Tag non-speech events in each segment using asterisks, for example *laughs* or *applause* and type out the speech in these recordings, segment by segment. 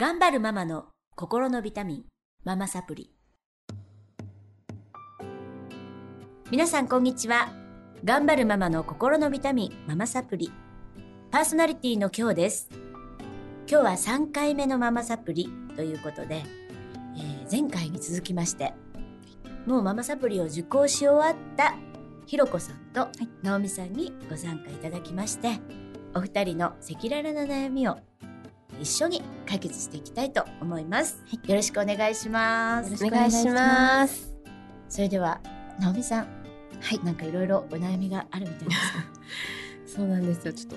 頑張るママの心のビタミン、ママサプリ。皆さんこんにちは。頑張るママの心のビタミン、ママサプリ。パーソナリティの今日です。今日は3回目のママサプリということで、えー前回に続きまして、もうママサプリを受講し終わったひろこさんと直美さんにご参加いただきまして、お二人の赤裸々な悩みを一緒に解決していきたいと思います。よろしくお願いします。お願いします。それでは直美さん、はい、なんかいろいろお悩みがあるみたいです。そうなんですよ。ちょっと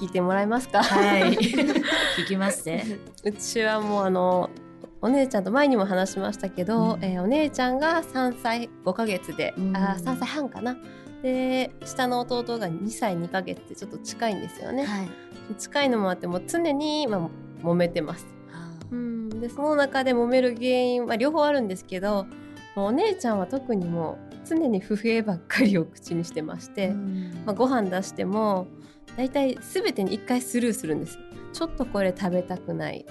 聞いてもらえますか？はい、*laughs* 聞きますね。うちはもうあのお姉ちゃんと前にも話しましたけど、うんえーお姉ちゃんが3歳5ヶ月で、うんあー3歳半かな。で下の弟が2歳2ヶ月でちょっと近いんですよね。はい。近いのもあってもう常にまあ揉めてます。うん、でその中で揉める原因は両方あるんですけどお姉ちゃんは特にもう常に不平ばっかりを口にしてまして、うん。まあ、ご飯出しても大体全てに一回スルーするんです。ちょっとこれ食べたくない。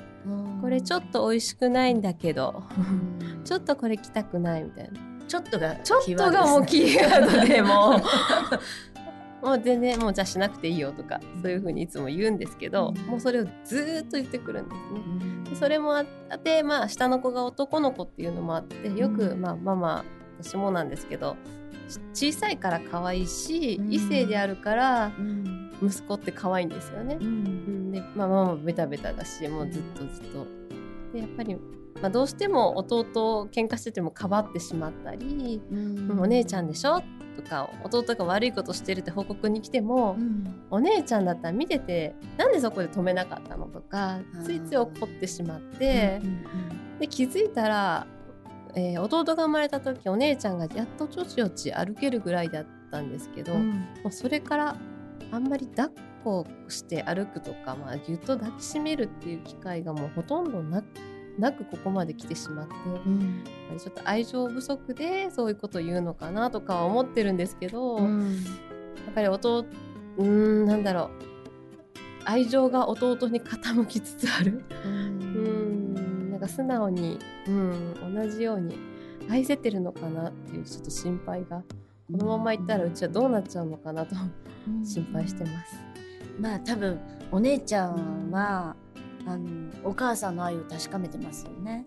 これちょっと美味しくないんだけどうん。ちょっとこれ着たくないみたいな。ちょっとがちょっとがもうキーワードでも。うもう全然もうじゃあしなくていいよとかそういうふうにいつも言うんですけど、うん。もうそれをずーっと言ってくるんですね。それもあって、まあ、下の子が男の子っていうのもあってよく、うん。まあ、ママ私もなんですけどち小さいから可愛いし、うん。異性であるからうん。息子って可愛いんですよね。で、まあ、ママもベタベタだしもうずっとずっと。でやっぱり、まあ、どうしても弟喧嘩しててもかばってしまったり「うんお姉ちゃんでしょ?」とか弟が悪いことしてるって報告に来ても、うんお姉ちゃんだったら見ててなんでそこで止めなかったの？とかうんついつい怒ってしまってう、んで気づいたら、えー弟が生まれた時お姉ちゃんがやっとちょちよち歩けるぐらいだったんですけど、うん。もうそれからあんまり抱っこして歩くとか、まあ、ぎゅっと抱きしめるっていう機会がもうほとんどななくここまで来てしまって。うん。ちょっと愛情不足でそういうことを言うのかなとかは思ってるんですけど、やうん。っぱり弟うーんなんだろう。愛情が弟に傾きつつある。ううんんなんか素直に、うん、同じように愛せてるのかなっていうちょっと心配がこのままいったらうちはどうなっちゃうのかなと心配してます。まあ多分お姉ちゃんはあのお母さんの愛を確かめてますよね。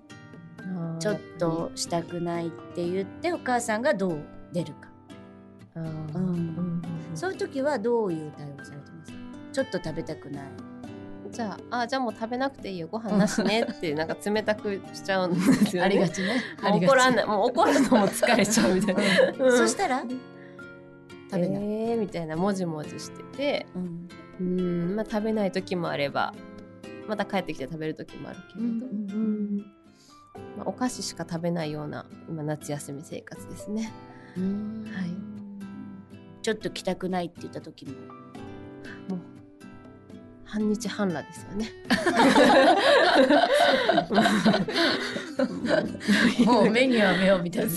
ちょっとしたくないって言ってお母さんがどう出るか。うんうんそういう時はどういう対応されてます？かちょっと食べたくない。じゃああじゃあもう食べなくていいよご飯なしね *laughs* ってなんか冷たくしちゃうんですよね。ありがちね。怒らないもう怒るのも疲れちゃうみたいな。うんそしたら？食べない。えーみたいなもじもじしててうんうんまあ食べない時もあればまた帰ってきて食べる時もあるけれど、うんうんまあ、お菓子しか食べないような今夏休み生活ですね。うんはいちょっと着たくないって言った時も。もう半日半裸ですよね。もう目には目をみたいな。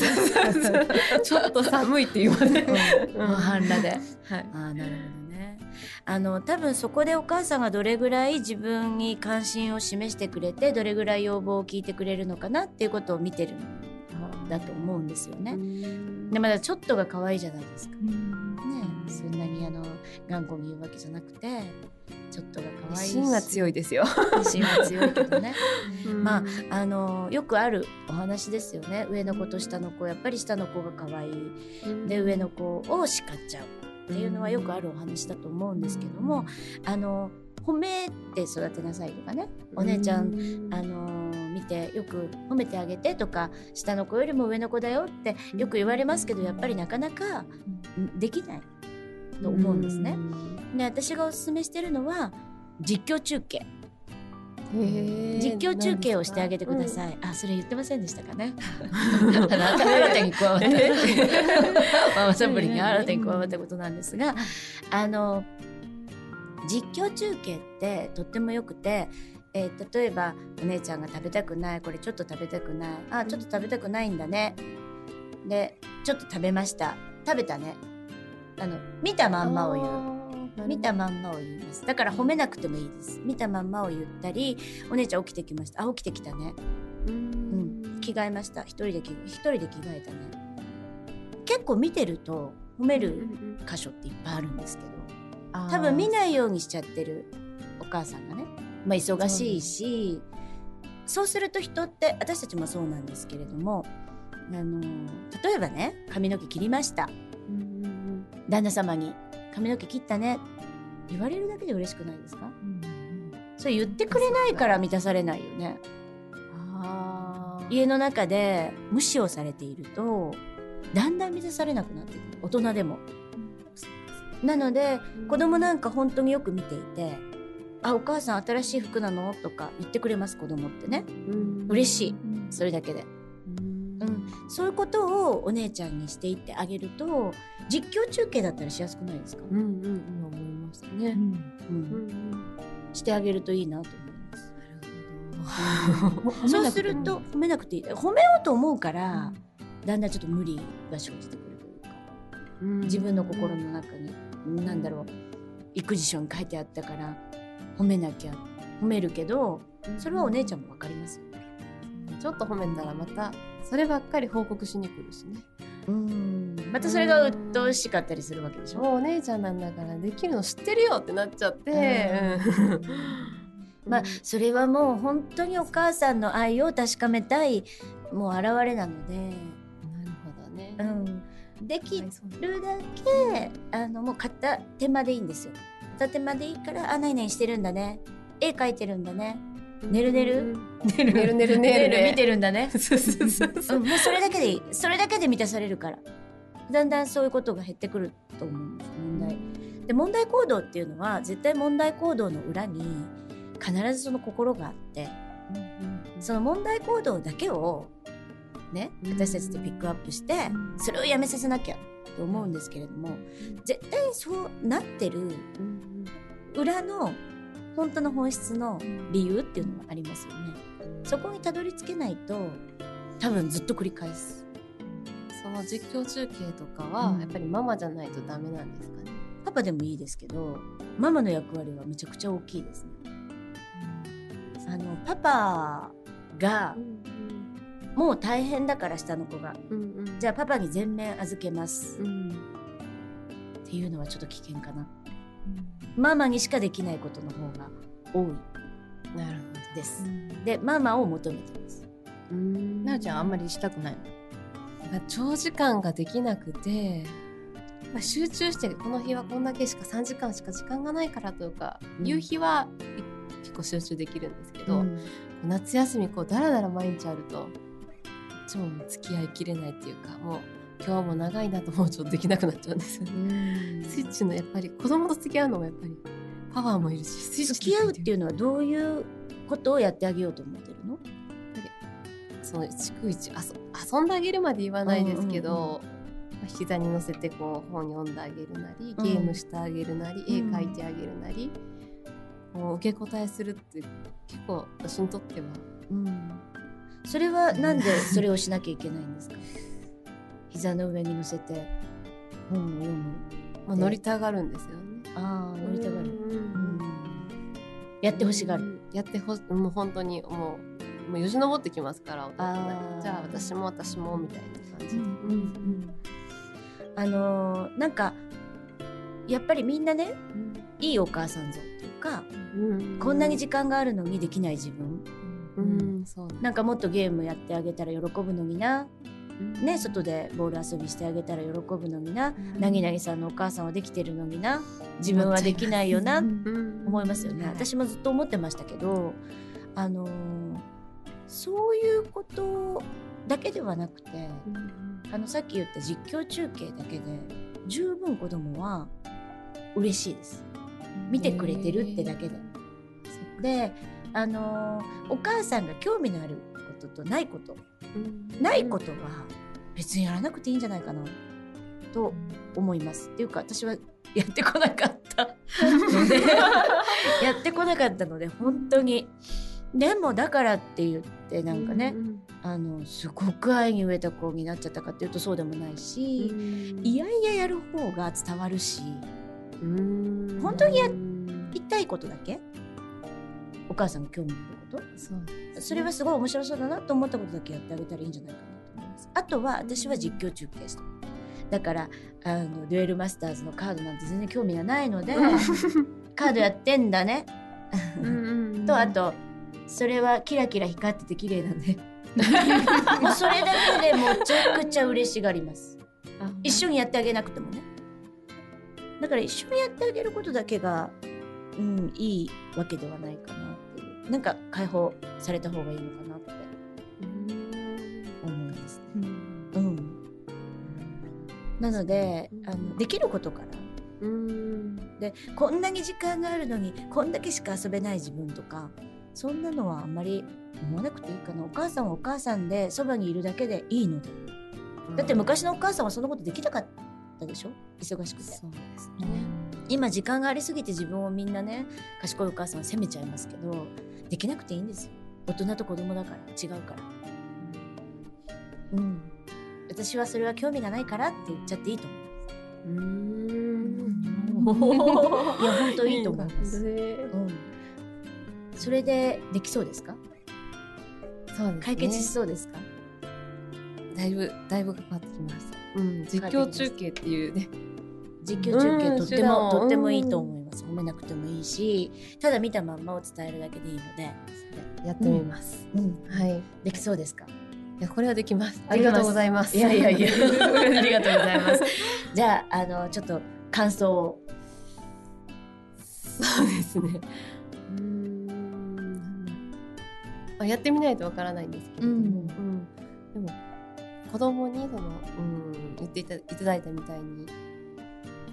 ちょっと寒いって言われて。もう半裸で。はい。ああなるほどね。あの多分そこでお母さんがどれぐらい自分に関心を示してくれてどれぐらい要望を聞いてくれるのかなっていうことを見てるんだと思うんですよね。でまだちょっとが可愛いじゃないですか。ねえそんなにあの頑固に言うわけじゃなくてちょっとが可愛いし芯は強いですよ。芯は強いけどね。*laughs* まあうんあのよくあるお話ですよね上の子と下の子やっぱり下の子が可愛いで上の子を叱っちゃうっていうのはよくあるお話だと思うんですけども、あの褒めて育てなさいとかねお姉ちゃん、あの見てよく褒めてあげてとか下の子よりも上の子だよってよく言われますけどやっぱりなかなかできないと思うんですね。で私がおすすめしてるのは実況中継実況中継をしてあげてください。あ、それ言ってませんでしたかね。新たに加わ *laughs* った。ママサプリに新たに加わったことなんですが、あの実況中継ってとってもよくて、えー例えばお姉ちゃんが食べたくないこれちょっと食べたくないあちょっと食べたくないんだね。でちょっと食べました。食べたね。あの見たまんまを言う見たまんまを言います。だから褒めなくてもいいです。見たまんまを言ったりお姉ちゃん起きてきました。あ起きてきたね。うん。着替えました。一人で着一人で着替えたね。結構見てると褒める箇所っていっぱいあるんですけど多分見ないようにしちゃってるお母さんがね、まあ、忙しいしそうすると人って私たちもそうなんですけれどもあの例えばね髪の毛切りました、旦那様に「髪の毛切ったね」言われるだけで嬉しくないですか、それ言ってくれないから満たされないよね。家の中で無視をされているとだんだん満たされなくなってくる大人でも。なので子供なんか本当によく見ていて「あお母さん新しい服なの?」とか言ってくれます子供ってね。嬉しいそれだけで。うん、そういうことをお姉ちゃんにしていってあげると実況中継だったらしやすくないですか、うんうん、今思いましたね、うん。うん。してあげるといいなと思います。そうすると褒めなくていい。褒めようと思うから、だんだんちょっと無理が生じてくるというか、自分の心の中に何だろう育児書に書いてあったから褒めなきゃ褒めるけどそれはお姉ちゃんも分かりますよちょっと褒めたらまたそればっかり報告しに来るしね。うんまたそれが鬱陶しかったりするわけでしょ。もうお姉ちゃんなんだからできるの知ってるよってなっちゃって。まあそれはもう本当にお母さんの愛を確かめたいもう現れなので。なるほどね。うん。できるだけ、あのもう片手間でいいんですよ。片手間でいいからあ何々してるんだね。絵描いてるんだね。寝る寝る？寝る寝る。寝る寝る見てるんだね。そうそうそうもうそれだけでいい。それだけで満たされるから。だんだんそういうことが減ってくると思うんです問題。で問題行動っていうのは絶対問題行動の裏に必ずその心があって、その問題行動だけをね私たちでピックアップして、それをやめさせなきゃと思うんですけれども、絶対そうなってる裏の本当の本質の理由っていうのがありますよね。そこにたどり着けないと多分ずっと繰り返す。その実況中継とかは、やっぱりママじゃないとダメなんですかね？パパでもいいですけどママの役割はめちゃくちゃ大きいですね。あのパパが、もう大変だから下の子が、うんうん、じゃあパパに全面預けます、うん、っていうのはちょっと危険かな。ママにしかできないことの方が多いなるほど。です。でママを求めてます。なおちゃんあんまりしたくないの？長時間ができなくて、まあ、集中してこの日はこんだけしか3時間しか時間がないからというか、うん、夕日は結構集中できるんですけど、うん、夏休みこうだらだら毎日あると超付き合いきれないっていうかもう今日も長いなと思うとできなくなっちゃうんですよね。スイッチのやっぱり子供と付き合うのもやっぱりパワーもいるしスイッチ付き合うっていうのはどういうことをやってあげようと思ってるの？その逐一遊んであげるまで言わないですけど、うんうん、膝に乗せてこう本読んであげるなりゲームしてあげるなり、うん、絵描いてあげるなり、もう受け答えするって結構私にとっては、うん、それはなんでそれをしなきゃいけないんですか？膝の上に乗せて。本を読む、まあ、乗りたがるんですよね。ああ乗りたがる、うん、やってほしがる、やってほもう本当にもうもうよじ登ってきますからあじゃあ私も私もみたいな感じ、うんうんうん、あのー、なんかやっぱりみんなね、うん、いいお母さん像っていうか、うんうん、こんなに時間があるのにできない自分、うん、そうなんかもっとゲームやってあげたら喜ぶのになね、外でボール遊びしてあげたら喜ぶのにな、うん、なぎなぎさんのお母さんはできてるのにな。自分はできないよな、思いますよね、私もずっと思ってましたけどあのー、そういうことだけではなくて、うん、あのさっき言った実況中継だけで十分子供は嬉しいです。見てくれてるってだけで。であのー、お母さんが興味のあることとないこと、うん、ないことは別にやらなくていいんじゃないかなと思います。っていうか私はやってこなかった。の *laughs* でやってこなかったので本当に。でもだからって言ってなんかね、うんうん、あのすごく愛に飢えた子になっちゃったかっていうとそうでもないし、うん、いやいややる方が伝わるし、ううん。本当にやうん言いたいことだけお母さんが興味あること？そうねそれはすごい面白そうだなと思ったことだけやってあげたらいいんじゃないかなと思います。あとは私は実況中継してるだからあのデュエルマスターズのカードなんて全然興味がないので *laughs* カードやってんだね。とあとそれはキラキラ光ってて綺麗なんでもうそれだけでめちゃくちゃ嬉しがります。あ一緒にやってあげなくてもね。だから一緒にやってあげることだけが、うん、いいわけではないかな。なんか解放された方がいいのかなってうん思いますね。うんうん。なのでう、んあのできることから。うんで、こんなに時間があるのに、こんだけしか遊べない自分とか、そんなのはあんまり思わなくていいかな。お母さんはお母さんでそばにいるだけでいいので。だって昔のお母さんはそのことできなかったでしょ？忙しくて。そうですね今時間がありすぎて自分をみんなね賢いお母さんは責めちゃいますけどできなくていいんですよ。大人と子供だから違うから。うん。私はそれは興味がないからって言っちゃっていいと思う。うん。いや本当いいと思います。ね。うん。それでできそうですか？そうですね。解決しそうですか、だいぶだいぶ関わってきました。うん、実況中継っていうね。実況中継うんとっても、とってもいいと思います褒めなくてもいいしただ見たまんまを伝えるだけでいいので、やってみます。うん、はい。できそうですかいやこれはできます。ありがとうございます。いやいやいや、ありがとうございます。じゃあ、あの、ちょっと感想を。そうですね。うん。あやってみないとわからないんですけれども、うんうんでも子供にその、うん、言っていたいただいたみたいに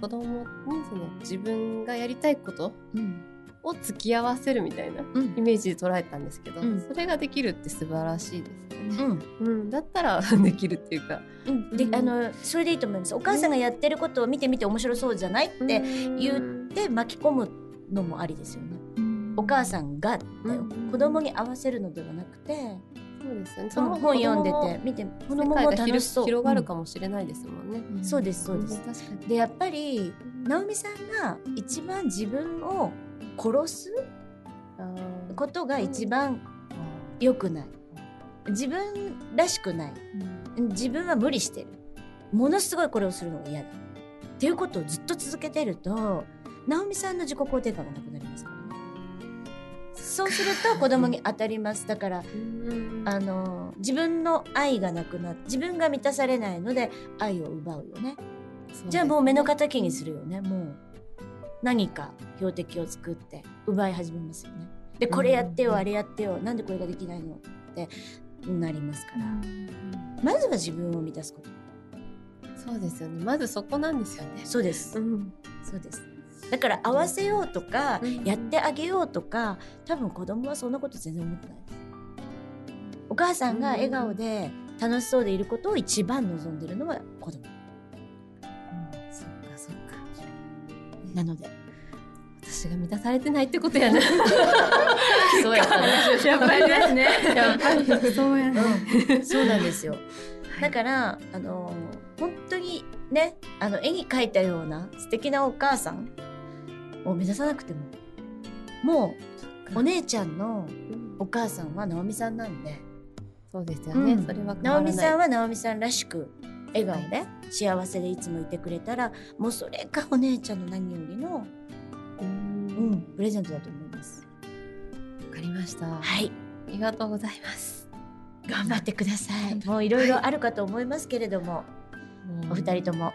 子供にその自分がやりたいことうん。を付き合わせるみたいなうんイメージで捉えたんですけど、うんそれができるって素晴らしいですよね。うん。うん、だったら *laughs* できるっていうか。で、うんあの、それでいいと思います。お母さんがやってることを見てみて面白そうじゃないって言って巻き込むのもありですよね。お母さんがうん子供に合わせるのではなくて、そうですよね。その本読んでて見て、子供も楽しそう。広がるかもしれないですもんね。うんそうです、そうです。ん確かに。で、やっぱり、直美さんが一番自分を殺すことが一番良くない。自分らしくない。自分は無理してる。ものすごいこれをするのが嫌だ。っていうことをずっと続けてると、直美さんの自己肯定感がなくなります。そうすると子供に当たります。だから、うんあの、自分の愛がなくなって、自分が満たされないので愛を奪うよね。じゃあもう目の敵にするよね。もう何か標的を作って奪い始めますよね。で、これやってよ、うんあれやってよ、なんでこれができないのってなりますから。まずは自分を満たすこと。そうですよね。まずそこなんですよね。そうです。ん。そうです。だから合わせようとか、うんやってあげようとか、多分子供はそんなこと全然思ってないです。お母さんが笑顔で楽しそうでいることを一番望んでるのは子供。そっかそっか。なので。私が満たされてないってことやな。*laughs* そうやったね。やっぱりですね。やっぱりそうやうん、そうなんですよ。だから、あの本当にね、あの絵に描いたような素敵なお母さんを目指さなくても、もうお姉ちゃんのお母さんは直美さんなんで、そうですよね。うんそれは直。美さんは直美さんらしく笑顔で幸せでいつもいてくれたら、もうそれがお姉ちゃんの何よりの、ううんん、プレゼントだと思います。わかりました。あはい、りがとうございます。頑張ってください。もういろいろあるかと思いますけれども、お二人とも。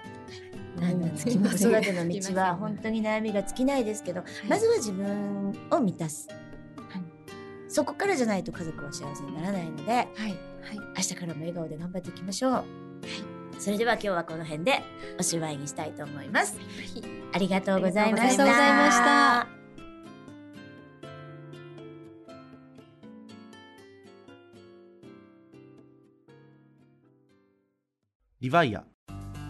あのつきま子せん。育ての道は本当に悩みが尽きないですけど、まずは自分を満たす、そこからじゃないと家族は幸せにならないのではい。はい。明日からも笑顔で頑張っていきましょう、それでは今日はこの辺でおしまいにしたいと思います。ありがとうございました。ありがとうございました。リヴァイア